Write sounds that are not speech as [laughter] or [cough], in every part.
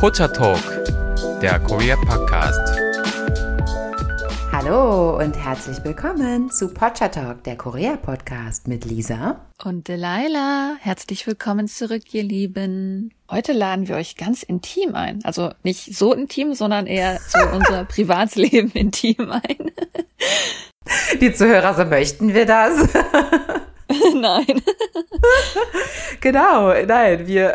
Pocha Talk, der Korea Podcast. Hallo und herzlich willkommen zu Pocha Talk, der Korea Podcast mit Lisa und Delilah. Herzlich willkommen zurück, ihr Lieben. Heute laden wir euch ganz intim ein. Also nicht so intim, sondern eher so unser [laughs] Privatsleben intim ein. Die Zuhörer, so möchten wir das. [laughs] nein. [laughs] genau, nein, wir,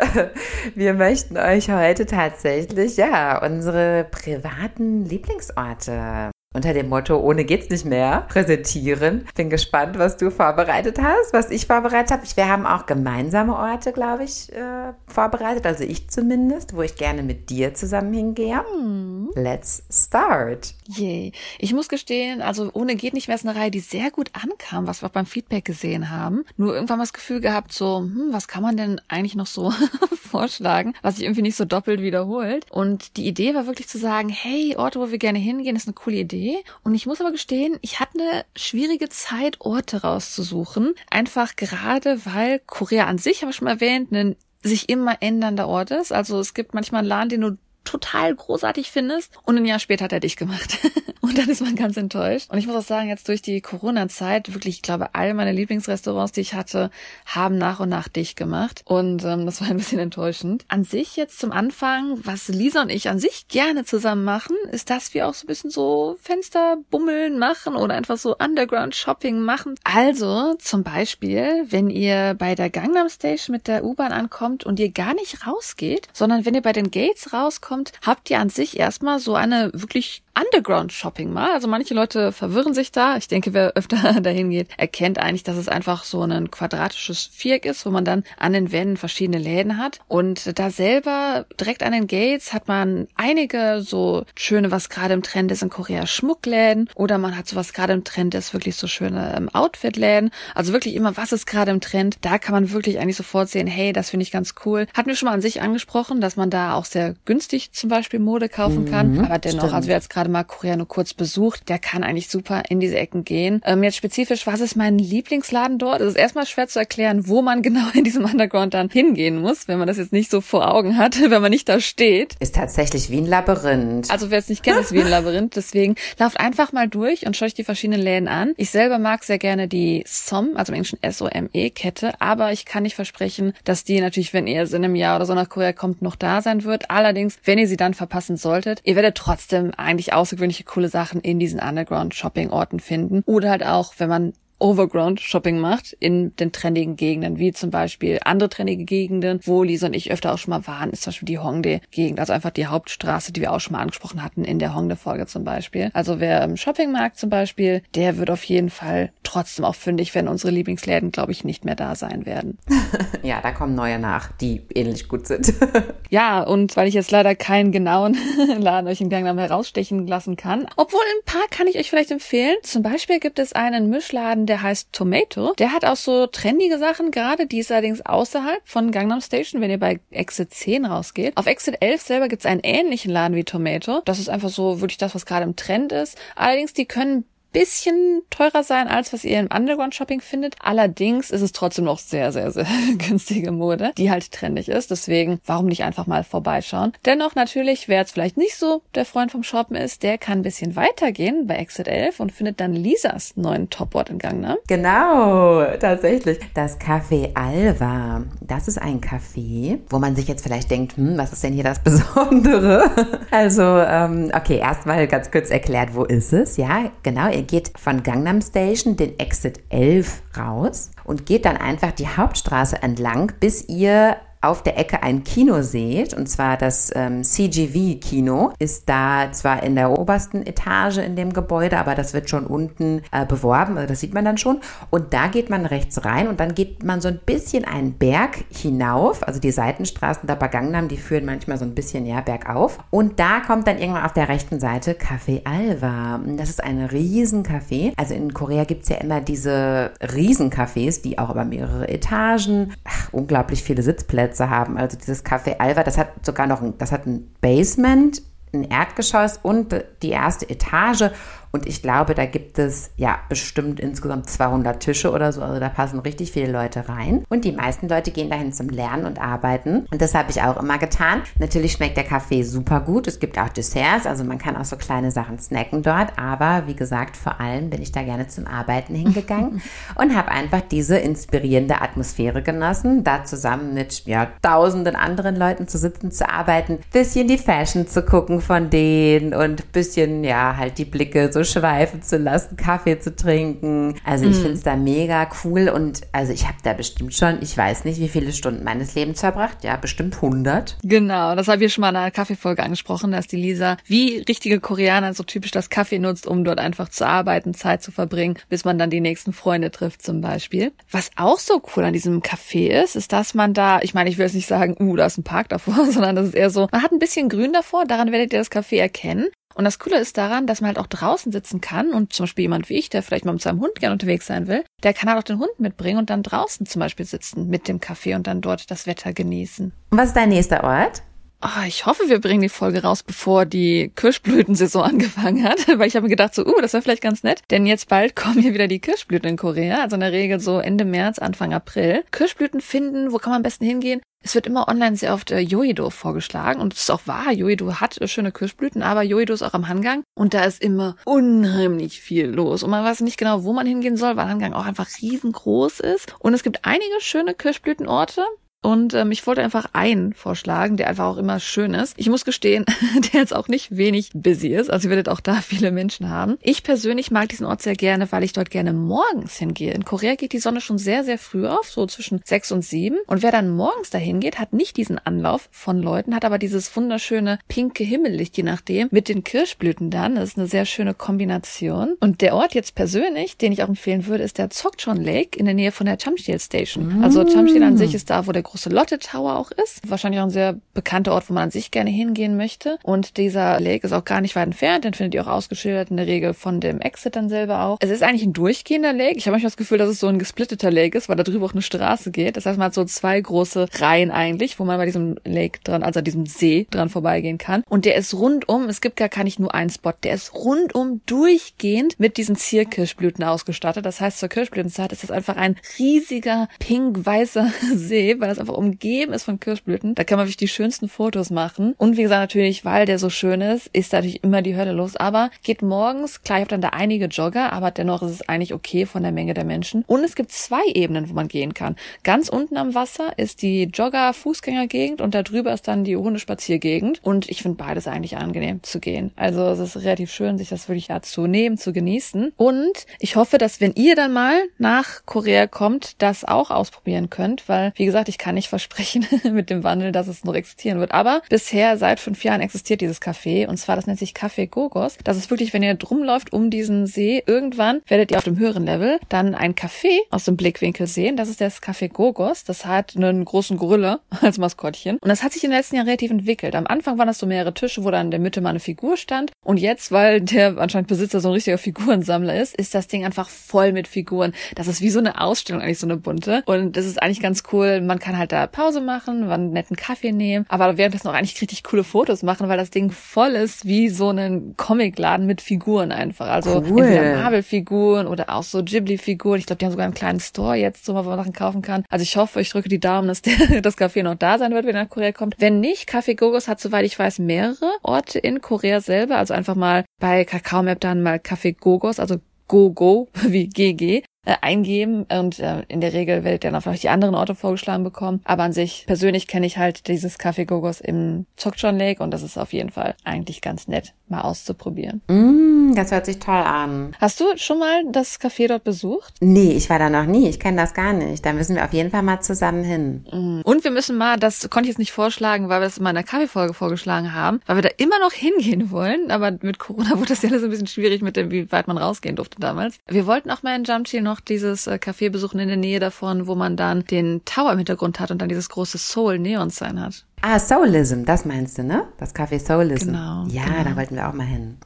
wir möchten euch heute tatsächlich, ja, unsere privaten Lieblingsorte unter dem Motto Ohne geht's nicht mehr präsentieren. Bin gespannt, was du vorbereitet hast, was ich vorbereitet habe. Wir haben auch gemeinsame Orte, glaube ich, äh, vorbereitet, also ich zumindest, wo ich gerne mit dir zusammen hingehe. Hm. Let's start. Yay. Ich muss gestehen, also ohne geht nicht mehr ist eine Reihe, die sehr gut ankam, was wir auch beim Feedback gesehen haben. Nur irgendwann mal das Gefühl gehabt, so, hm, was kann man denn eigentlich noch so [laughs] vorschlagen, was sich irgendwie nicht so doppelt wiederholt. Und die Idee war wirklich zu sagen, hey, Orte, wo wir gerne hingehen, ist eine coole Idee und ich muss aber gestehen, ich hatte eine schwierige Zeit, Orte rauszusuchen. Einfach gerade, weil Korea an sich, habe ich schon erwähnt, ein sich immer ändernder Ort ist. Also es gibt manchmal einen Laden, den du total großartig findest und ein Jahr später hat er dich gemacht. [laughs] und dann ist man ganz enttäuscht. Und ich muss auch sagen, jetzt durch die Corona-Zeit, wirklich, ich glaube, all meine Lieblingsrestaurants, die ich hatte, haben nach und nach dich gemacht. Und ähm, das war ein bisschen enttäuschend. An sich jetzt zum Anfang, was Lisa und ich an sich gerne zusammen machen, ist, dass wir auch so ein bisschen so Fensterbummeln machen oder einfach so Underground-Shopping machen. Also zum Beispiel, wenn ihr bei der Gangnam Station mit der U-Bahn ankommt und ihr gar nicht rausgeht, sondern wenn ihr bei den Gates rauskommt, kommt, habt ihr an sich erstmal so eine wirklich Underground-Shopping mal. Also manche Leute verwirren sich da. Ich denke, wer öfter [laughs] dahin geht, erkennt eigentlich, dass es einfach so ein quadratisches Viereck ist, wo man dann an den Wänden verschiedene Läden hat. Und da selber direkt an den Gates hat man einige so schöne, was gerade im Trend ist in Korea, Schmuckläden. Oder man hat so was gerade im Trend ist, wirklich so schöne ähm, Outfit-Läden. Also wirklich immer, was ist gerade im Trend. Da kann man wirklich eigentlich sofort sehen, hey, das finde ich ganz cool. Hatten wir schon mal an sich angesprochen, dass man da auch sehr günstig zum Beispiel Mode kaufen kann. Mhm, Aber dennoch, stimmt. also wer jetzt gerade mal Korea nur kurz besucht, der kann eigentlich super in diese Ecken gehen. Ähm, jetzt spezifisch, was ist mein Lieblingsladen dort? Es ist erstmal schwer zu erklären, wo man [laughs] genau in diesem Underground dann hingehen muss, wenn man das jetzt nicht so vor Augen hat, [laughs] wenn man nicht da steht. Ist tatsächlich wie ein Labyrinth. Also wer es nicht kennt, ist wie ein [laughs] Labyrinth. Deswegen lauft einfach mal durch und schaut euch die verschiedenen Läden an. Ich selber mag sehr gerne die SOM, also im Englischen S-O-M-E-Kette, aber ich kann nicht versprechen, dass die natürlich, wenn ihr in einem Jahr oder so nach Korea kommt, noch da sein wird. Allerdings, wenn ihr sie dann verpassen solltet, ihr werdet trotzdem eigentlich außergewöhnliche coole Sachen in diesen Underground-Shopping-Orten finden. Oder halt auch, wenn man Overground-Shopping macht in den trendigen Gegenden, wie zum Beispiel andere trendige Gegenden, wo Lisa und ich öfter auch schon mal waren, ist zum Beispiel die Hongdae-Gegend, also einfach die Hauptstraße, die wir auch schon mal angesprochen hatten in der Hongdae-Folge zum Beispiel. Also wer im Shoppingmarkt zum Beispiel, der wird auf jeden Fall trotzdem auch fündig, wenn unsere Lieblingsläden, glaube ich, nicht mehr da sein werden. [laughs] ja, da kommen neue nach, die ähnlich gut sind. [laughs] ja, und weil ich jetzt leider keinen genauen [laughs] Laden euch in Gangnam herausstechen lassen kann, obwohl ein paar kann ich euch vielleicht empfehlen. Zum Beispiel gibt es einen Mischladen der heißt Tomato. Der hat auch so trendige Sachen gerade, die ist allerdings außerhalb von Gangnam Station, wenn ihr bei Exit 10 rausgeht. Auf Exit 11 selber gibt es einen ähnlichen Laden wie Tomato. Das ist einfach so wirklich das, was gerade im Trend ist. Allerdings, die können bisschen teurer sein, als was ihr im Underground-Shopping findet. Allerdings ist es trotzdem noch sehr, sehr, sehr [laughs] günstige Mode, die halt trendig ist. Deswegen, warum nicht einfach mal vorbeischauen? Dennoch natürlich, wer jetzt vielleicht nicht so der Freund vom Shoppen ist, der kann ein bisschen weitergehen bei Exit 11 und findet dann Lisas neuen Topwort in Gangnam. Genau, tatsächlich. Das Café Alva. Das ist ein Café, wo man sich jetzt vielleicht denkt, hm, was ist denn hier das [laughs] Besondere? Also, ähm, okay, erstmal ganz kurz erklärt, wo ist es? Ja, genau, ihr geht von Gangnam Station den Exit 11 raus und geht dann einfach die Hauptstraße entlang, bis ihr auf der Ecke ein Kino seht, und zwar das ähm, CGV-Kino, ist da zwar in der obersten Etage in dem Gebäude, aber das wird schon unten äh, beworben, also das sieht man dann schon. Und da geht man rechts rein und dann geht man so ein bisschen einen Berg hinauf, also die Seitenstraßen der Bagangnam, die führen manchmal so ein bisschen ja bergauf. Und da kommt dann irgendwann auf der rechten Seite Café Alva. Das ist ein Riesencafé. Also in Korea gibt es ja immer diese Riesencafés, die auch über mehrere Etagen, ach, unglaublich viele Sitzplätze Plätze haben. Also dieses Café Alva, das hat sogar noch ein, das hat ein Basement, ein Erdgeschoss und die erste Etage Und ich glaube, da gibt es ja bestimmt insgesamt 200 Tische oder so. Also da passen richtig viele Leute rein. Und die meisten Leute gehen dahin zum Lernen und Arbeiten. Und das habe ich auch immer getan. Natürlich schmeckt der Kaffee super gut. Es gibt auch Desserts. Also man kann auch so kleine Sachen snacken dort. Aber wie gesagt, vor allem bin ich da gerne zum Arbeiten hingegangen [laughs] und habe einfach diese inspirierende Atmosphäre genossen. Da zusammen mit ja, tausenden anderen Leuten zu sitzen, zu arbeiten, bisschen die Fashion zu gucken von denen und bisschen, ja, halt die Blicke so schweifen zu lassen, Kaffee zu trinken. Also ich mm. finde es da mega cool und also ich habe da bestimmt schon, ich weiß nicht, wie viele Stunden meines Lebens verbracht, ja, bestimmt 100. Genau, das haben wir schon mal in einer Kaffeefolge angesprochen, dass die Lisa wie richtige Koreaner so typisch das Kaffee nutzt, um dort einfach zu arbeiten, Zeit zu verbringen, bis man dann die nächsten Freunde trifft zum Beispiel. Was auch so cool an diesem Café ist, ist, dass man da, ich meine, ich will jetzt nicht sagen, uh, da ist ein Park davor, [laughs] sondern das ist eher so, man hat ein bisschen Grün davor, daran werdet ihr das Café erkennen. Und das Coole ist daran, dass man halt auch draußen sitzen kann und zum Beispiel jemand wie ich, der vielleicht mal mit seinem Hund gerne unterwegs sein will, der kann halt auch den Hund mitbringen und dann draußen zum Beispiel sitzen mit dem Kaffee und dann dort das Wetter genießen. Und was ist dein nächster Ort? Oh, ich hoffe, wir bringen die Folge raus, bevor die Kirschblütensaison [laughs] angefangen hat, [laughs] weil ich habe mir gedacht, so, uh, das wäre vielleicht ganz nett, denn jetzt bald kommen hier wieder die Kirschblüten in Korea, also in der Regel so Ende März, Anfang April. Kirschblüten finden, wo kann man am besten hingehen? Es wird immer online sehr oft äh, Yoido vorgeschlagen. Und es ist auch wahr, Yoido hat äh, schöne Kirschblüten, aber Yoido ist auch am Hangang. Und da ist immer unheimlich viel los. Und man weiß nicht genau, wo man hingehen soll, weil Hangang auch einfach riesengroß ist. Und es gibt einige schöne Kirschblütenorte, und ähm, ich wollte einfach einen vorschlagen, der einfach auch immer schön ist. Ich muss gestehen, [laughs] der jetzt auch nicht wenig busy ist. Also ihr werdet auch da [laughs] viele Menschen haben. Ich persönlich mag diesen Ort sehr gerne, weil ich dort gerne morgens hingehe. In Korea geht die Sonne schon sehr, sehr früh auf, so zwischen sechs und sieben. Und wer dann morgens dahin geht, hat nicht diesen Anlauf von Leuten, hat aber dieses wunderschöne pinke Himmellicht, je nachdem, mit den Kirschblüten dann. Das ist eine sehr schöne Kombination. Und der Ort jetzt persönlich, den ich auch empfehlen würde, ist der Zokchon Lake in der Nähe von der Chamsteel Station. Also Chamsteel an sich ist da, wo der große Lotte Tower auch ist. Wahrscheinlich auch ein sehr bekannter Ort, wo man an sich gerne hingehen möchte. Und dieser Lake ist auch gar nicht weit entfernt. Den findet ihr auch ausgeschildert in der Regel von dem Exit dann selber auch. Es ist eigentlich ein durchgehender Lake. Ich habe manchmal das Gefühl, dass es so ein gesplitteter Lake ist, weil da drüber auch eine Straße geht. Das heißt, man hat so zwei große Reihen eigentlich, wo man bei diesem Lake dran, also diesem See dran vorbeigehen kann. Und der ist rundum, es gibt gar nicht nur einen Spot, der ist rundum durchgehend mit diesen Zierkirschblüten ausgestattet. Das heißt, zur Kirschblütenzeit ist das einfach ein riesiger pink-weißer [laughs] See, weil das einfach umgeben ist von Kirschblüten. Da kann man wirklich die schönsten Fotos machen. Und wie gesagt, natürlich, weil der so schön ist, ist natürlich immer die Hölle los. Aber geht morgens, klar, ich habe dann da einige Jogger, aber dennoch ist es eigentlich okay von der Menge der Menschen. Und es gibt zwei Ebenen, wo man gehen kann. Ganz unten am Wasser ist die Jogger-Fußgängergegend und da ist dann die Hundespaziergegend. Und ich finde beides eigentlich angenehm zu gehen. Also es ist relativ schön, sich das wirklich ja zu nehmen, zu genießen. Und ich hoffe, dass wenn ihr dann mal nach Korea kommt, das auch ausprobieren könnt, weil, wie gesagt, ich kann nicht versprechen [laughs] mit dem Wandel, dass es noch existieren wird. Aber bisher, seit fünf Jahren existiert dieses Café und zwar, das nennt sich Café Gogos. Das ist wirklich, wenn ihr drum läuft um diesen See, irgendwann werdet ihr auf dem höheren Level dann ein Café aus dem Blickwinkel sehen. Das ist das Café Gogos. Das hat einen großen Gorilla [laughs] als Maskottchen. Und das hat sich in den letzten Jahren relativ entwickelt. Am Anfang waren das so mehrere Tische, wo dann in der Mitte mal eine Figur stand. Und jetzt, weil der anscheinend Besitzer so ein richtiger Figurensammler ist, ist das Ding einfach voll mit Figuren. Das ist wie so eine Ausstellung, eigentlich so eine bunte. Und das ist eigentlich ganz cool. Man kann halt da Pause machen, einen netten Kaffee nehmen, aber währenddessen auch eigentlich richtig coole Fotos machen, weil das Ding voll ist wie so ein Comicladen mit Figuren einfach. Also cool. entweder Marvel-Figuren oder auch so Ghibli-Figuren. Ich glaube, die haben sogar einen kleinen Store jetzt, so wo man Sachen kaufen kann. Also ich hoffe, ich drücke die Daumen, dass [laughs] der, das Café noch da sein wird, wenn er nach Korea kommt. Wenn nicht, Café Gogos hat, soweit ich weiß, mehrere Orte in Korea selber. Also einfach mal bei Kakao Map dann mal Café Gogos, also Go-Go [laughs] wie GG äh, eingeben und äh, in der Regel werdet ihr dann vielleicht die anderen Orte vorgeschlagen bekommen. Aber an sich persönlich kenne ich halt dieses Café Gogos im Chokchon Lake und das ist auf jeden Fall eigentlich ganz nett, mal auszuprobieren. Mm, das hört sich toll an. Hast du schon mal das Café dort besucht? Nee, ich war da noch nie. Ich kenne das gar nicht. Da müssen wir auf jeden Fall mal zusammen hin. Mm. Und wir müssen mal, das konnte ich jetzt nicht vorschlagen, weil wir es in meiner Kaffeefolge vorgeschlagen haben, weil wir da immer noch hingehen wollen. Aber mit Corona [laughs] wurde das ja alles ein bisschen schwierig mit dem, wie weit man rausgehen durfte damals. Wir wollten auch mal in Jamchiel noch dieses äh, Café besuchen in der Nähe davon, wo man dann den Tower im Hintergrund hat und dann dieses große Soul Neon Sign hat. Ah, Soulism, das meinst du, ne? Das Café Soulism. Genau. Ja, genau. da wollten wir auch mal hin.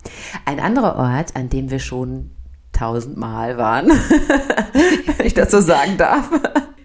Ein anderer Ort, an dem wir schon tausendmal waren, [laughs] wenn ich das so sagen darf.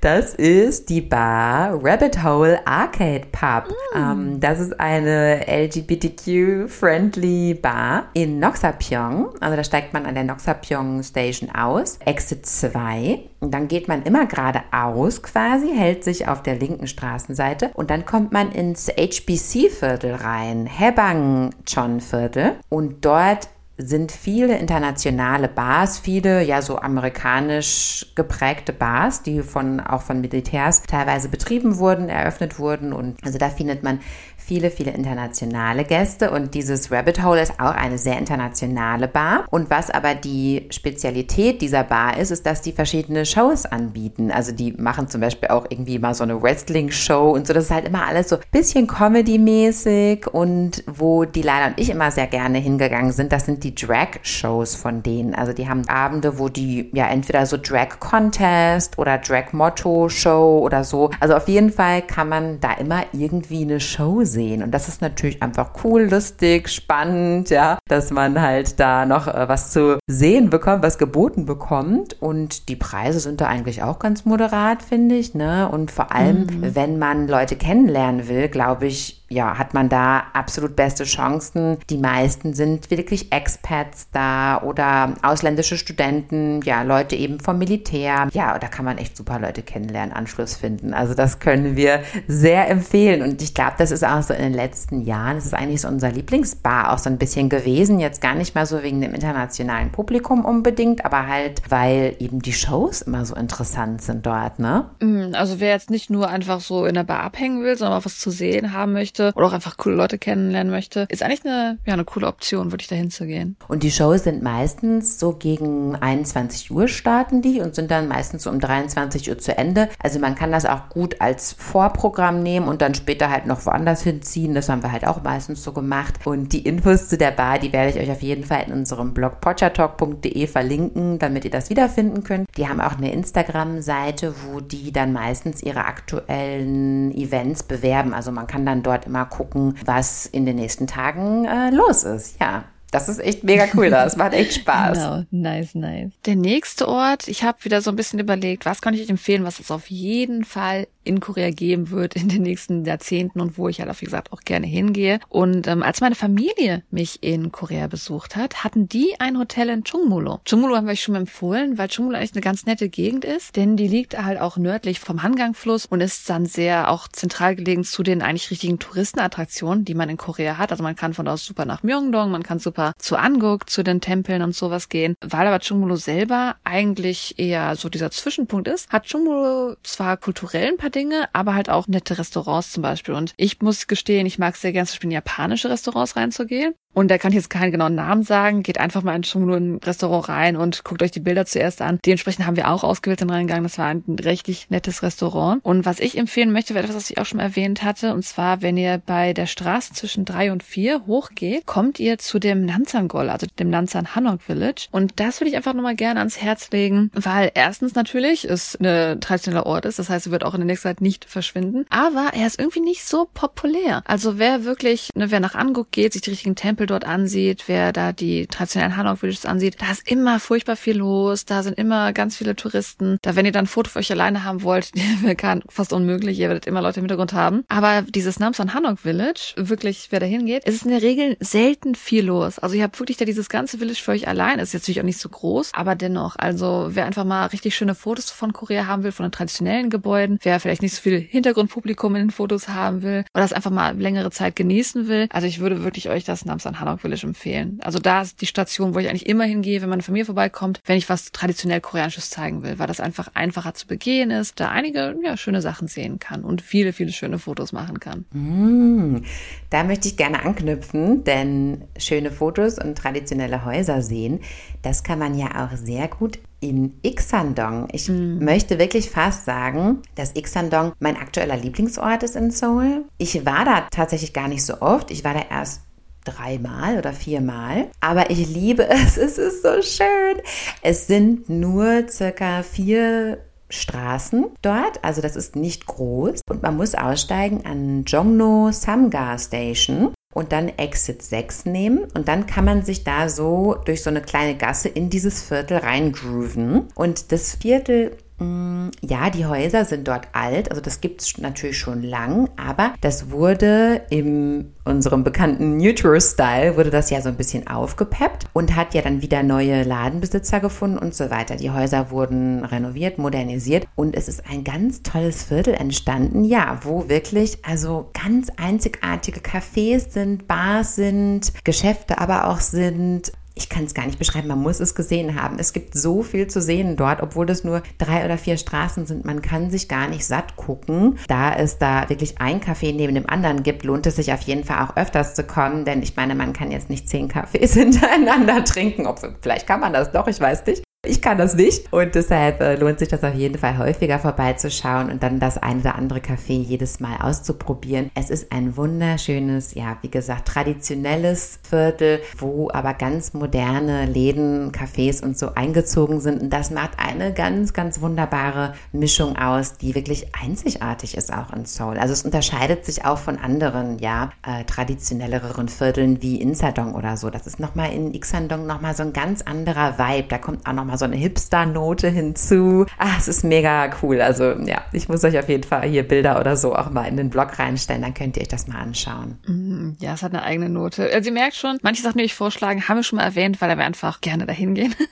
Das ist die Bar Rabbit Hole Arcade Pub. Mm. Ähm, das ist eine LGBTQ-friendly Bar in Noxapyong. Also da steigt man an der Noxapyong Station aus. Exit 2. Und dann geht man immer geradeaus quasi, hält sich auf der linken Straßenseite und dann kommt man ins HBC-Viertel rein, Hebang-Chon-Viertel. Und dort sind viele internationale Bars, viele ja so amerikanisch geprägte Bars, die von auch von Militärs teilweise betrieben wurden, eröffnet wurden. Und also da findet man viele, viele internationale Gäste und dieses Rabbit Hole ist auch eine sehr internationale Bar. Und was aber die Spezialität dieser Bar ist, ist, dass die verschiedene Shows anbieten. Also die machen zum Beispiel auch irgendwie mal so eine Wrestling-Show und so. Das ist halt immer alles so ein bisschen Comedy-mäßig und wo die Leila und ich immer sehr gerne hingegangen sind, das sind die Drag-Shows von denen. Also die haben Abende, wo die ja entweder so Drag-Contest oder Drag-Motto-Show oder so. Also auf jeden Fall kann man da immer irgendwie eine Show sehen sehen. Und das ist natürlich einfach cool, lustig, spannend, ja, dass man halt da noch äh, was zu sehen bekommt, was geboten bekommt. Und die Preise sind da eigentlich auch ganz moderat, finde ich. Ne? Und vor allem, mhm. wenn man Leute kennenlernen will, glaube ich, ja, hat man da absolut beste Chancen. Die meisten sind wirklich Expats da oder ausländische Studenten, ja, Leute eben vom Militär. Ja, da kann man echt super Leute kennenlernen, Anschluss finden. Also das können wir sehr empfehlen. Und ich glaube, das ist auch so in den letzten Jahren, das ist eigentlich so unser Lieblingsbar auch so ein bisschen gewesen. Jetzt gar nicht mal so wegen dem internationalen Publikum unbedingt, aber halt, weil eben die Shows immer so interessant sind dort, ne? Mm, also wer jetzt nicht nur einfach so in der Bar abhängen will, sondern auch was zu sehen haben möchte, möchte oder auch einfach coole Leute kennenlernen möchte, ist eigentlich eine, ja, eine coole Option, wirklich dahin zu gehen. Und die Shows sind meistens so gegen 21 Uhr starten die und sind dann meistens so um 23 Uhr zu Ende. Also man kann das auch gut als Vorprogramm nehmen und dann später halt noch woanders hinziehen. Das haben wir halt auch meistens so gemacht. Und die Infos zu der Bar, die werde ich euch auf jeden Fall in unserem Blog potchatalk.de verlinken, damit ihr das wiederfinden könnt. Die haben auch eine Instagram-Seite, wo die dann meistens ihre aktuellen Events bewerben. Also man kann dann dort immer gucken, was in den nächsten Tagen äh, los ist. Ja. Das ist echt mega cool da. Es macht echt [laughs] Spaß. Genau, nice, nice. Der nächste Ort, ich habe wieder so ein bisschen überlegt, was kann ich euch empfehlen, was es auf jeden Fall in Korea geben wird in den nächsten Jahrzehnten und wo ich halt, wie gesagt, auch gerne hingehe. Und ähm, als meine Familie mich in Korea besucht hat, hatten die ein Hotel in Chungmulo. Chungmulo haben wir euch schon empfohlen, weil Chungmulo eigentlich eine ganz nette Gegend ist, denn die liegt halt auch nördlich vom Hangangfluss und ist dann sehr auch zentral gelegen zu den eigentlich richtigen Touristenattraktionen, die man in Korea hat. Also man kann von aus super nach Myeongdong, man kann super zu Anguk, zu den Tempeln und sowas gehen. Weil aber Chungmulo selber eigentlich eher so dieser Zwischenpunkt ist, hat Chungmulo zwar kulturell ein paar Dinge, aber halt auch nette Restaurants zum Beispiel. Und ich muss gestehen, ich mag sehr gerne zum Beispiel in japanische Restaurants reinzugehen. Und da kann ich jetzt keinen genauen Namen sagen. Geht einfach mal in schon nur ein Restaurant rein und guckt euch die Bilder zuerst an. Dementsprechend haben wir auch ausgewählt den reingegangen. Das war ein richtig nettes Restaurant. Und was ich empfehlen möchte, wäre etwas, was ich auch schon erwähnt hatte. Und zwar, wenn ihr bei der Straße zwischen drei und vier hochgeht, kommt ihr zu dem Nanzangol, also dem Nanzan Hanok Village. Und das würde ich einfach nochmal gerne ans Herz legen, weil erstens natürlich es ein traditioneller Ort ist. Das heißt, er wird auch in der nächsten Zeit nicht verschwinden. Aber er ist irgendwie nicht so populär. Also wer wirklich, ne, wer nach Anguk geht, sich die richtigen Tempel Tempel dort ansieht, wer da die traditionellen Hanok Villages ansieht, da ist immer furchtbar viel los, da sind immer ganz viele Touristen. Da, wenn ihr dann ein Foto für euch alleine haben wollt, [laughs] kann fast unmöglich, ihr werdet immer Leute im Hintergrund haben. Aber dieses Namsan Hanok Village, wirklich, wer da hingeht, es ist in der Regel selten viel los. Also ihr habt wirklich da dieses ganze Village für euch allein. Ist jetzt natürlich auch nicht so groß, aber dennoch, also wer einfach mal richtig schöne Fotos von Korea haben will, von den traditionellen Gebäuden, wer vielleicht nicht so viel Hintergrundpublikum in den Fotos haben will oder das einfach mal längere Zeit genießen will. Also ich würde wirklich euch das Namsan an Hanok Village empfehlen. Also da ist die Station, wo ich eigentlich immer hingehe, wenn meine Familie vorbeikommt, wenn ich was traditionell Koreanisches zeigen will, weil das einfach einfacher zu begehen ist, da einige ja, schöne Sachen sehen kann und viele, viele schöne Fotos machen kann. Mm, da möchte ich gerne anknüpfen, denn schöne Fotos und traditionelle Häuser sehen, das kann man ja auch sehr gut in Ixandong. Ich mm. möchte wirklich fast sagen, dass Ixandong mein aktueller Lieblingsort ist in Seoul. Ich war da tatsächlich gar nicht so oft. Ich war da erst dreimal oder viermal. Aber ich liebe [laughs] es. Es ist so schön. Es sind nur circa vier Straßen dort, also das ist nicht groß und man muss aussteigen an Jongno Samgar Station und dann Exit 6 nehmen und dann kann man sich da so durch so eine kleine Gasse in dieses Viertel reingrooven und das Viertel ja, die Häuser sind dort alt, also das gibt es natürlich schon lang, aber das wurde in unserem bekannten Neutral-Style, wurde das ja so ein bisschen aufgepeppt und hat ja dann wieder neue Ladenbesitzer gefunden und so weiter. Die Häuser wurden renoviert, modernisiert und es ist ein ganz tolles Viertel entstanden, ja, wo wirklich also ganz einzigartige Cafés sind, Bars sind, Geschäfte aber auch sind ich kann es gar nicht beschreiben, man muss es gesehen haben. Es gibt so viel zu sehen dort, obwohl das nur drei oder vier Straßen sind. Man kann sich gar nicht satt gucken. Da es da wirklich ein Café neben dem anderen gibt, lohnt es sich auf jeden Fall auch öfters zu kommen, denn ich meine, man kann jetzt nicht zehn Kaffees [laughs] hintereinander trinken. Ob, vielleicht kann man das doch, ich weiß nicht. Ich kann das nicht und deshalb äh, lohnt sich das auf jeden Fall häufiger vorbeizuschauen und dann das ein oder andere Café jedes Mal auszuprobieren. Es ist ein wunderschönes, ja, wie gesagt, traditionelles Viertel, wo aber ganz moderne Läden, Cafés und so eingezogen sind und das macht eine ganz, ganz wunderbare Mischung aus, die wirklich einzigartig ist auch in Seoul. Also es unterscheidet sich auch von anderen, ja, äh, traditionelleren Vierteln wie Insadong oder so. Das ist nochmal in Ixandong nochmal so ein ganz anderer Vibe. Da kommt auch nochmal nochmal so eine Hipster-Note hinzu. Ah, es ist mega cool. Also ja, ich muss euch auf jeden Fall hier Bilder oder so auch mal in den Blog reinstellen, dann könnt ihr euch das mal anschauen. Mm, ja, es hat eine eigene Note. Also ihr merkt schon, manche Sachen, die ich vorschlagen, haben wir schon mal erwähnt, weil wir einfach gerne dahin gehen. [laughs]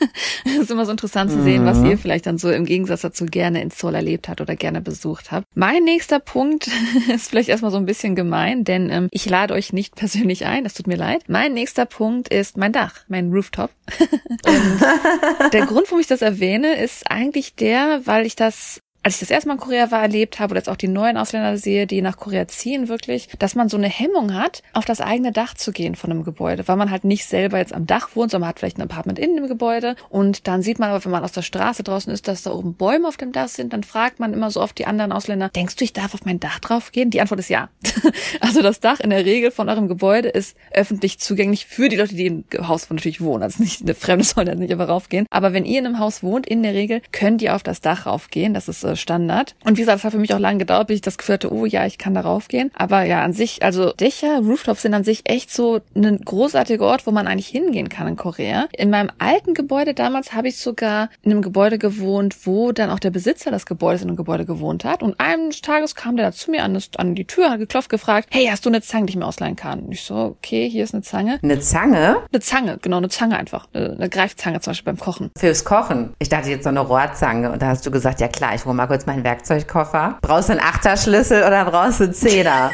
Es ist immer so interessant zu sehen, mhm. was ihr vielleicht dann so im Gegensatz dazu gerne in Seoul erlebt habt oder gerne besucht habt. Mein nächster Punkt [laughs] ist vielleicht erstmal so ein bisschen gemein, denn ähm, ich lade euch nicht persönlich ein, das tut mir leid. Mein nächster Punkt ist mein Dach, mein Rooftop. [laughs] Und der Grund, warum ich das erwähne, ist eigentlich der, weil ich das als ich das erste Mal in Korea war, erlebt habe oder jetzt auch die neuen Ausländer sehe, die nach Korea ziehen, wirklich, dass man so eine Hemmung hat, auf das eigene Dach zu gehen von einem Gebäude, weil man halt nicht selber jetzt am Dach wohnt, sondern man hat vielleicht ein Apartment in dem Gebäude und dann sieht man aber, wenn man aus der Straße draußen ist, dass da oben Bäume auf dem Dach sind, dann fragt man immer so oft die anderen Ausländer, denkst du, ich darf auf mein Dach drauf gehen? Die Antwort ist ja. [laughs] also das Dach in der Regel von eurem Gebäude ist öffentlich zugänglich für die Leute, die im Haus natürlich wohnen. Also nicht eine Fremde [laughs] soll da nicht einfach raufgehen. Aber wenn ihr in einem Haus wohnt, in der Regel könnt ihr auf das Dach raufgehen. Das ist äh, Standard. Und wie gesagt, es hat für mich auch lange gedauert, bis ich das Gefühl hatte, oh ja, ich kann darauf gehen. Aber ja, an sich, also Dächer, Rooftops sind an sich echt so ein großartiger Ort, wo man eigentlich hingehen kann in Korea. In meinem alten Gebäude damals habe ich sogar in einem Gebäude gewohnt, wo dann auch der Besitzer des Gebäudes in einem Gebäude gewohnt hat. Und eines Tages kam der da zu mir an, an die Tür, hat geklopft, gefragt, hey, hast du eine Zange, die ich mir ausleihen kann? Und ich so, okay, hier ist eine Zange. Eine Zange? Eine Zange, genau, eine Zange einfach. Eine, eine Greifzange zum Beispiel beim Kochen. Fürs Kochen? Ich dachte jetzt so eine Rohrzange. Und da hast du gesagt, ja klar, ich hole mal kurz mein Werkzeugkoffer. Brauchst du einen Achterschlüssel oder brauchst du einen Zehner?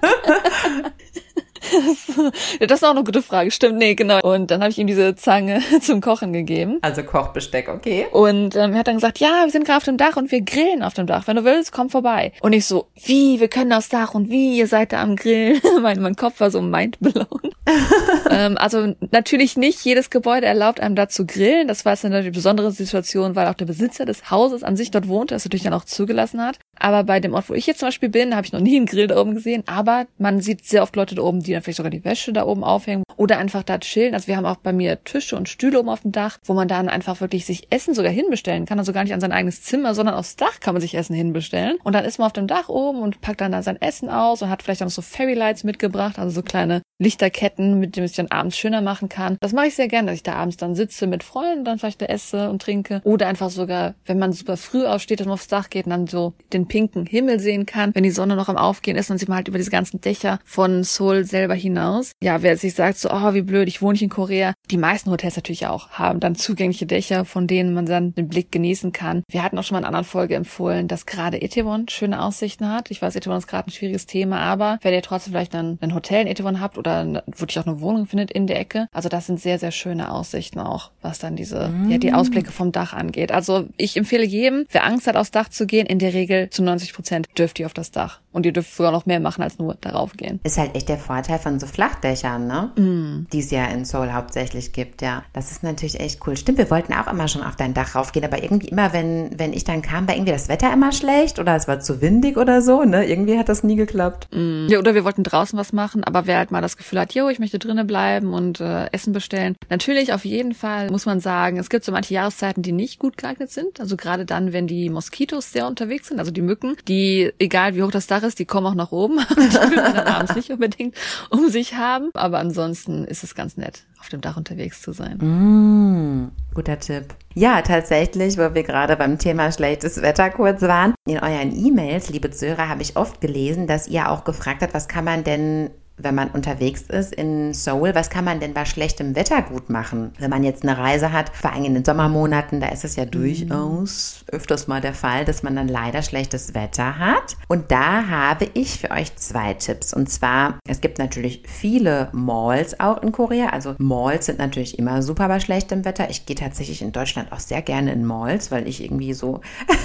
[laughs] [laughs] das ist auch eine gute Frage. Stimmt, nee, genau. Und dann habe ich ihm diese Zange [laughs] zum Kochen gegeben. Also Kochbesteck, okay. Und ähm, er hat dann gesagt, ja, wir sind gerade auf dem Dach und wir grillen auf dem Dach. Wenn du willst, komm vorbei. Und ich so, wie, wir können aufs Dach und wie, ihr seid da am Grillen. [laughs] mein, mein Kopf war so mindblown. ähm, also natürlich nicht jedes Gebäude erlaubt einem da zu grillen. Das war jetzt eine besondere Situation, weil auch der Besitzer des Hauses an sich dort wohnte, das natürlich dann auch zugelassen hat. Aber bei dem Ort, wo ich jetzt zum Beispiel bin, habe ich noch nie einen Grill da oben gesehen. Aber man sieht sehr oft Leute da oben, die vielleicht sogar die Wäsche da oben aufhängen oder einfach da chillen. Also wir haben auch bei mir Tische und Stühle oben auf dem Dach, wo man dann einfach wirklich sich Essen sogar hinbestellen kann. Also gar nicht an sein eigenes Zimmer, sondern aufs Dach kann man sich Essen hinbestellen. Und dann ist man auf dem Dach oben und packt dann da sein Essen aus und hat vielleicht auch noch so Fairy Lights mitgebracht, also so kleine Lichterketten, mit denen ich dann abends schöner machen kann. Das mache ich sehr gerne, dass ich da abends dann sitze mit Freunden, dann vielleicht da esse und trinke. Oder einfach sogar, wenn man super früh aufsteht, man aufs Dach geht und dann so den pinken Himmel sehen kann, wenn die Sonne noch am Aufgehen ist, dann sieht man halt über diese ganzen Dächer von Seoul selber hinaus. Ja, wer sich sagt so, oh, wie blöd, ich wohne nicht in Korea. Die meisten Hotels natürlich auch haben dann zugängliche Dächer, von denen man dann den Blick genießen kann. Wir hatten auch schon mal in einer anderen Folge empfohlen, dass gerade Etewon schöne Aussichten hat. Ich weiß, Etewon ist gerade ein schwieriges Thema, aber wenn ihr trotzdem vielleicht dann ein Hotel in Etewon habt oder wirklich auch eine Wohnung findet in der Ecke, also das sind sehr, sehr schöne Aussichten auch, was dann diese, mm. ja, die Ausblicke vom Dach angeht. Also ich empfehle jedem, wer Angst hat, aufs Dach zu gehen, in der Regel zu 90 Prozent dürft ihr auf das Dach. Und ihr dürft sogar noch mehr machen als nur darauf gehen. Ist halt echt der Vorteil von so Flachdächern, ne? Mm. Die es ja in Seoul hauptsächlich gibt, ja. Das ist natürlich echt cool. Stimmt, wir wollten auch immer schon auf dein Dach raufgehen, aber irgendwie immer, wenn, wenn ich dann kam, war irgendwie das Wetter immer schlecht oder es war zu windig oder so, ne? Irgendwie hat das nie geklappt. Mm. Ja, oder wir wollten draußen was machen, aber wer halt mal das Gefühl hat, jo, ich möchte drinnen bleiben und äh, Essen bestellen. Natürlich, auf jeden Fall muss man sagen, es gibt so manche Jahreszeiten, die nicht gut geeignet sind. Also gerade dann, wenn die Moskitos sehr unterwegs sind, also die Mücken, die, egal wie hoch das Dach Jahres, die kommen auch nach oben. [laughs] die will man dann abends nicht unbedingt um sich haben. Aber ansonsten ist es ganz nett, auf dem Dach unterwegs zu sein. Mm, guter Tipp. Ja, tatsächlich, wo wir gerade beim Thema schlechtes Wetter kurz waren. In euren E-Mails, liebe Zuhörer, habe ich oft gelesen, dass ihr auch gefragt habt, was kann man denn wenn man unterwegs ist in Seoul, was kann man denn bei schlechtem Wetter gut machen? Wenn man jetzt eine Reise hat, vor allem in den Sommermonaten, da ist es ja durchaus öfters mal der Fall, dass man dann leider schlechtes Wetter hat. Und da habe ich für euch zwei Tipps. Und zwar, es gibt natürlich viele Malls auch in Korea. Also Malls sind natürlich immer super bei schlechtem Wetter. Ich gehe tatsächlich in Deutschland auch sehr gerne in Malls, weil ich irgendwie so,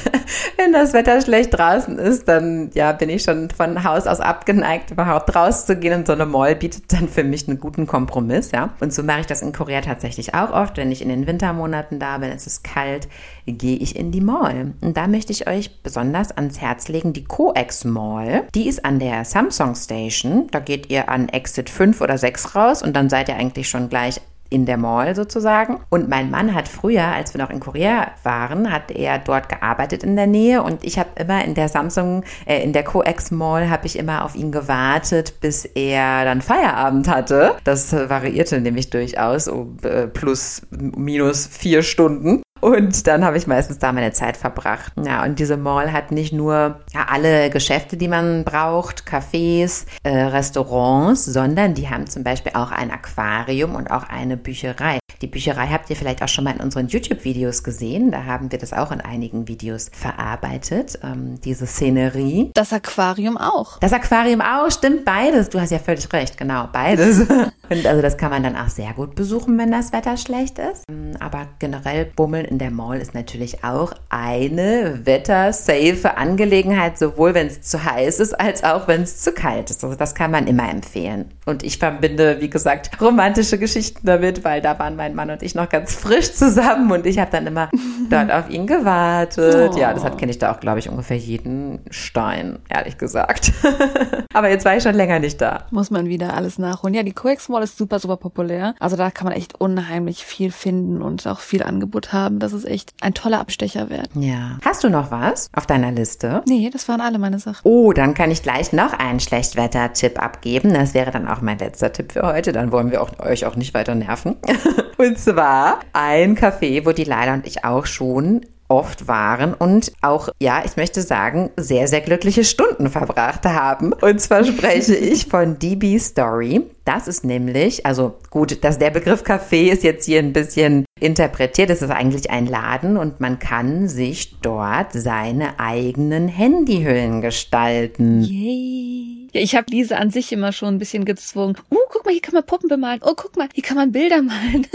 [laughs] wenn das Wetter schlecht draußen ist, dann ja, bin ich schon von Haus aus abgeneigt, überhaupt rauszugehen und so eine Mall bietet dann für mich einen guten Kompromiss, ja. Und so mache ich das in Korea tatsächlich auch oft. Wenn ich in den Wintermonaten da bin, es ist kalt, gehe ich in die Mall. Und da möchte ich euch besonders ans Herz legen, die Coex Mall. Die ist an der Samsung Station. Da geht ihr an Exit 5 oder 6 raus und dann seid ihr eigentlich schon gleich in der Mall sozusagen. Und mein Mann hat früher, als wir noch in Korea waren, hat er dort gearbeitet in der Nähe und ich habe immer in der Samsung, äh, in der Coex Mall, habe ich immer auf ihn gewartet, bis er dann Feierabend hatte. Das variierte nämlich durchaus um äh, plus minus vier Stunden. Und dann habe ich meistens da meine Zeit verbracht. Ja, und diese Mall hat nicht nur ja, alle Geschäfte, die man braucht, Cafés, äh, Restaurants, sondern die haben zum Beispiel auch ein Aquarium und auch eine Bücherei. Die Bücherei habt ihr vielleicht auch schon mal in unseren YouTube-Videos gesehen. Da haben wir das auch in einigen Videos verarbeitet, ähm, diese Szenerie. Das Aquarium auch. Das Aquarium auch, stimmt beides. Du hast ja völlig recht, genau, beides. [laughs] und also das kann man dann auch sehr gut besuchen, wenn das Wetter schlecht ist. Aber generell Bummeln in der Mall ist natürlich auch eine wettersafe Angelegenheit, sowohl wenn es zu heiß ist, als auch wenn es zu kalt ist. Also das kann man immer empfehlen. Und ich verbinde, wie gesagt, romantische Geschichten damit, weil da waren mein Mann und ich noch ganz frisch zusammen und ich habe dann immer [laughs] dort auf ihn gewartet. Oh. Ja, deshalb kenne ich da auch, glaube ich, ungefähr jeden Stein, ehrlich gesagt. [laughs] Aber jetzt war ich schon länger nicht da. Muss man wieder alles nachholen. Ja, die Coex Mall ist super, super populär. Also da kann man echt unheimlich viel finden und auch viel Angebot haben. Das ist echt ein toller Abstecher wert. Ja. Hast du noch was auf deiner Liste? Nee, das waren alle meine Sachen. Oh, dann kann ich gleich noch einen Schlechtwetter-Tipp abgeben. Das wäre dann auch mein letzter Tipp für heute. Dann wollen wir auch, euch auch nicht weiter nerven. [laughs] und zwar ein Café, wo die Leila und ich auch schon oft waren und auch, ja, ich möchte sagen, sehr, sehr glückliche Stunden verbracht haben. Und zwar spreche [laughs] ich von DB Story. Das ist nämlich, also gut, dass der Begriff Café ist jetzt hier ein bisschen interpretiert. Es ist eigentlich ein Laden und man kann sich dort seine eigenen Handyhüllen gestalten. Yay. Ja, ich habe Lisa an sich immer schon ein bisschen gezwungen. Uh, guck mal, hier kann man Puppen bemalen. Oh, guck mal, hier kann man Bilder [laughs] malen.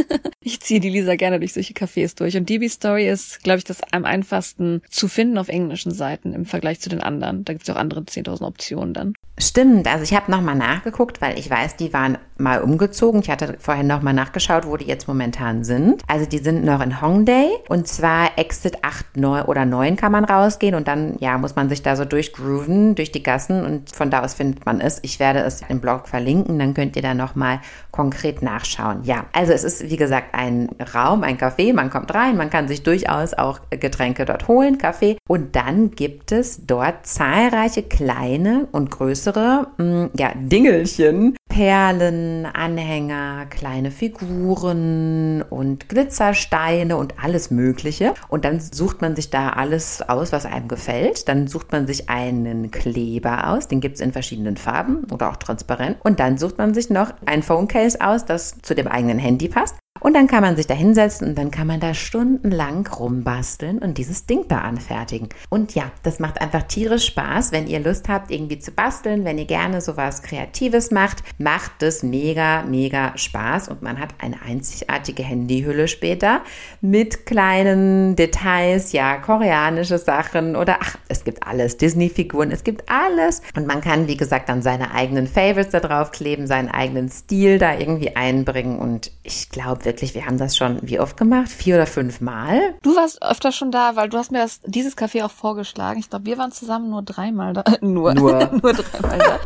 ich ziehe die Lisa gerne durch solche Cafés durch. Und DB Story ist, glaube ich, das am einfachsten zu finden auf englischen Seiten im Vergleich zu den anderen. Da gibt es auch andere 10.000 Optionen dann. Stimmt, also ich habe nochmal nachgeguckt, weil ich weiß, die waren mal umgezogen. Ich hatte vorhin nochmal nachgeschaut, wo die jetzt momentan sind. Also die sind noch in Hongdae und zwar Exit 8 9 oder 9 kann man rausgehen und dann ja muss man sich da so durchgrooven durch die Gassen und von da aus findet man es. Ich werde es im Blog verlinken, dann könnt ihr da nochmal konkret nachschauen. Ja, also es ist wie gesagt ein Raum, ein Café, man kommt rein, man kann sich durchaus auch Getränke dort holen, Kaffee und dann gibt es dort zahlreiche kleine und größere mm, ja, Dingelchen, Perlen, Anhänger, kleine Figuren und Glitzersteine und alles Mögliche. Und dann sucht man sich da alles aus, was einem gefällt. Dann sucht man sich einen Kleber aus, den gibt es in verschiedenen Farben oder auch transparent. Und dann sucht man sich noch ein Phone Case aus, das zu dem eigenen Handy passt. Und dann kann man sich da hinsetzen und dann kann man da stundenlang rumbasteln und dieses Ding da anfertigen. Und ja, das macht einfach tierisch Spaß, wenn ihr Lust habt, irgendwie zu basteln, wenn ihr gerne sowas Kreatives macht, macht es mega, mega Spaß und man hat eine einzigartige Handyhülle später mit kleinen Details, ja, koreanische Sachen oder ach, es gibt alles, Disney-Figuren, es gibt alles. Und man kann, wie gesagt, dann seine eigenen Favorites da drauf kleben, seinen eigenen Stil da irgendwie einbringen und ich glaube wirklich, wir haben das schon wie oft gemacht? Vier oder fünf Mal? Du warst öfter schon da, weil du hast mir das, dieses Café auch vorgeschlagen. Ich glaube, wir waren zusammen nur dreimal da. [laughs] nur. Nur. [laughs] nur dreimal da.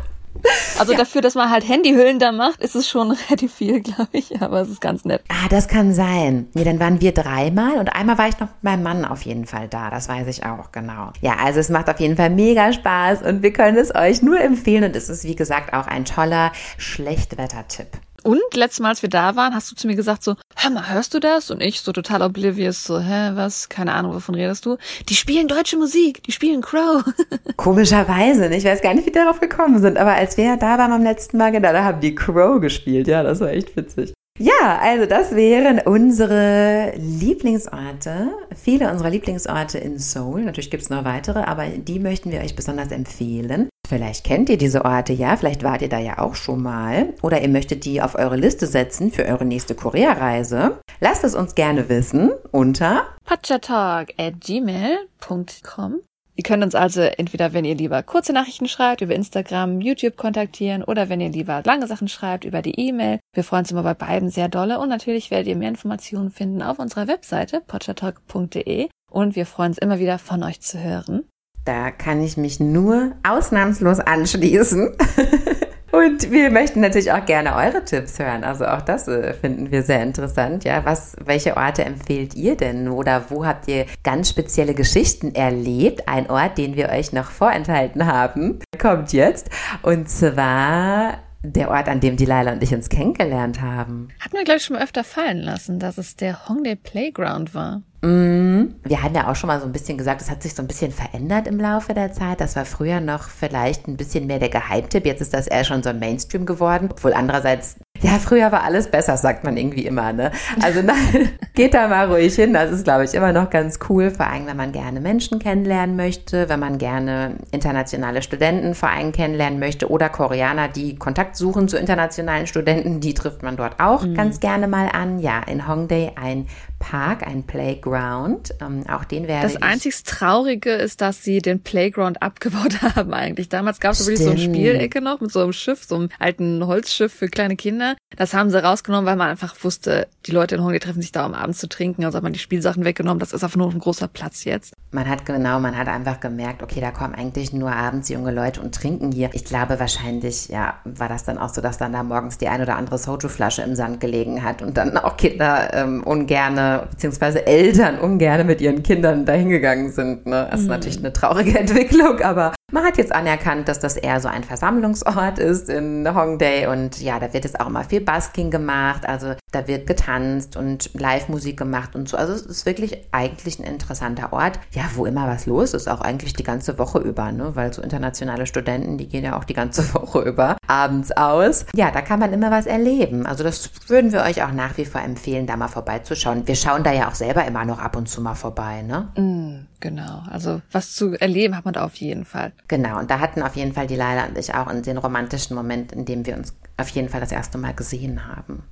Also ja. dafür, dass man halt Handyhüllen da macht, ist es schon [laughs] relativ viel, glaube ich. Aber es ist ganz nett. Ah, das kann sein. Nee, dann waren wir dreimal und einmal war ich noch mit meinem Mann auf jeden Fall da. Das weiß ich auch, genau. Ja, also es macht auf jeden Fall mega Spaß und wir können es euch nur empfehlen und es ist, wie gesagt, auch ein toller Schlechtwetter-Tipp. Und letztes Mal, als wir da waren, hast du zu mir gesagt so, hör mal, hörst du das? Und ich so total oblivious, so, hä, was? Keine Ahnung, wovon redest du? Die spielen deutsche Musik, die spielen Crow. [laughs] Komischerweise, ich weiß gar nicht, wie die darauf gekommen sind, aber als wir da waren beim letzten Mal, genau, da haben die Crow gespielt. Ja, das war echt witzig. Ja, also das wären unsere Lieblingsorte, viele unserer Lieblingsorte in Seoul. Natürlich gibt es noch weitere, aber die möchten wir euch besonders empfehlen. Vielleicht kennt ihr diese Orte ja, vielleicht wart ihr da ja auch schon mal oder ihr möchtet die auf eure Liste setzen für eure nächste Korea-Reise. Lasst es uns gerne wissen unter patchatalk at gmail.com Ihr könnt uns also entweder, wenn ihr lieber kurze Nachrichten schreibt, über Instagram, YouTube kontaktieren oder wenn ihr lieber lange Sachen schreibt, über die E-Mail. Wir freuen uns immer bei beiden sehr dolle und natürlich werdet ihr mehr Informationen finden auf unserer Webseite potchatalk.de und wir freuen uns immer wieder von euch zu hören. Da kann ich mich nur ausnahmslos anschließen. [laughs] Und wir möchten natürlich auch gerne eure Tipps hören. Also auch das äh, finden wir sehr interessant. Ja, was, welche Orte empfehlt ihr denn? Oder wo habt ihr ganz spezielle Geschichten erlebt? Ein Ort, den wir euch noch vorenthalten haben, kommt jetzt. Und zwar der Ort, an dem die Laila und ich uns kennengelernt haben. Hat mir, glaube ich, schon mal öfter fallen lassen, dass es der Hongdae Playground war. Mm, wir hatten ja auch schon mal so ein bisschen gesagt, es hat sich so ein bisschen verändert im Laufe der Zeit. Das war früher noch vielleicht ein bisschen mehr der Geheimtipp. Jetzt ist das eher schon so ein Mainstream geworden. Obwohl andererseits ja, früher war alles besser, sagt man irgendwie immer, ne? Also nein, [laughs] geht da mal ruhig hin. Das ist, glaube ich, immer noch ganz cool, vor allem, wenn man gerne Menschen kennenlernen möchte, wenn man gerne internationale Studenten vor allem kennenlernen möchte oder Koreaner, die Kontakt suchen zu internationalen Studenten, die trifft man dort auch mhm. ganz gerne mal an. Ja, in Hongdae ein Park, ein Playground. Ähm, auch den werde Das einzig Traurige ist, dass sie den Playground abgebaut [laughs] haben eigentlich. Damals gab es wirklich so eine Spielecke noch mit so einem Schiff, so einem alten Holzschiff für kleine Kinder. Das haben sie rausgenommen, weil man einfach wusste, die Leute in Hongkong treffen sich da, um abends zu trinken. Also hat man die Spielsachen weggenommen. Das ist einfach nur ein großer Platz jetzt. Man hat genau, man hat einfach gemerkt, okay, da kommen eigentlich nur abends junge Leute und trinken hier. Ich glaube wahrscheinlich, ja, war das dann auch so, dass dann da morgens die ein oder andere Soju-Flasche im Sand gelegen hat und dann auch Kinder ähm, ungerne, beziehungsweise Eltern ungerne mit ihren Kindern dahingegangen sind. Ne? Das ist mhm. natürlich eine traurige [laughs] Entwicklung, aber man hat jetzt anerkannt, dass das eher so ein Versammlungsort ist in Hongdae und ja, da wird jetzt auch immer viel Basking gemacht, also da wird getanzt und Live-Musik gemacht und so. Also es ist wirklich eigentlich ein interessanter Ort, ja, wo immer was los ist, auch eigentlich die ganze Woche über, ne? weil so internationale Studenten, die gehen ja auch die ganze [laughs] Woche über abends aus. Ja, da kann man immer was erleben. Also das würden wir euch auch nach wie vor empfehlen, da mal vorbeizuschauen. Wir schauen da ja auch selber immer noch ab und zu mal vorbei, ne? Mm, genau. Also was zu erleben hat man da auf jeden Fall. Genau, und da hatten auf jeden Fall die Leila und ich auch in den romantischen Moment, in dem wir uns auf jeden Fall das erste Mal gesehen haben.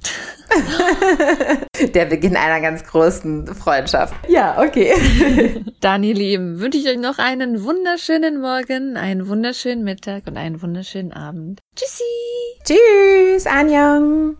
[laughs] Der Beginn einer ganz großen Freundschaft. Ja, okay. [laughs] Dann, ihr Lieben, wünsche ich euch noch einen wunderschönen Morgen, einen wunderschönen Mittag und einen wunderschönen Abend. Tschüssi. Tschüss, Anjong.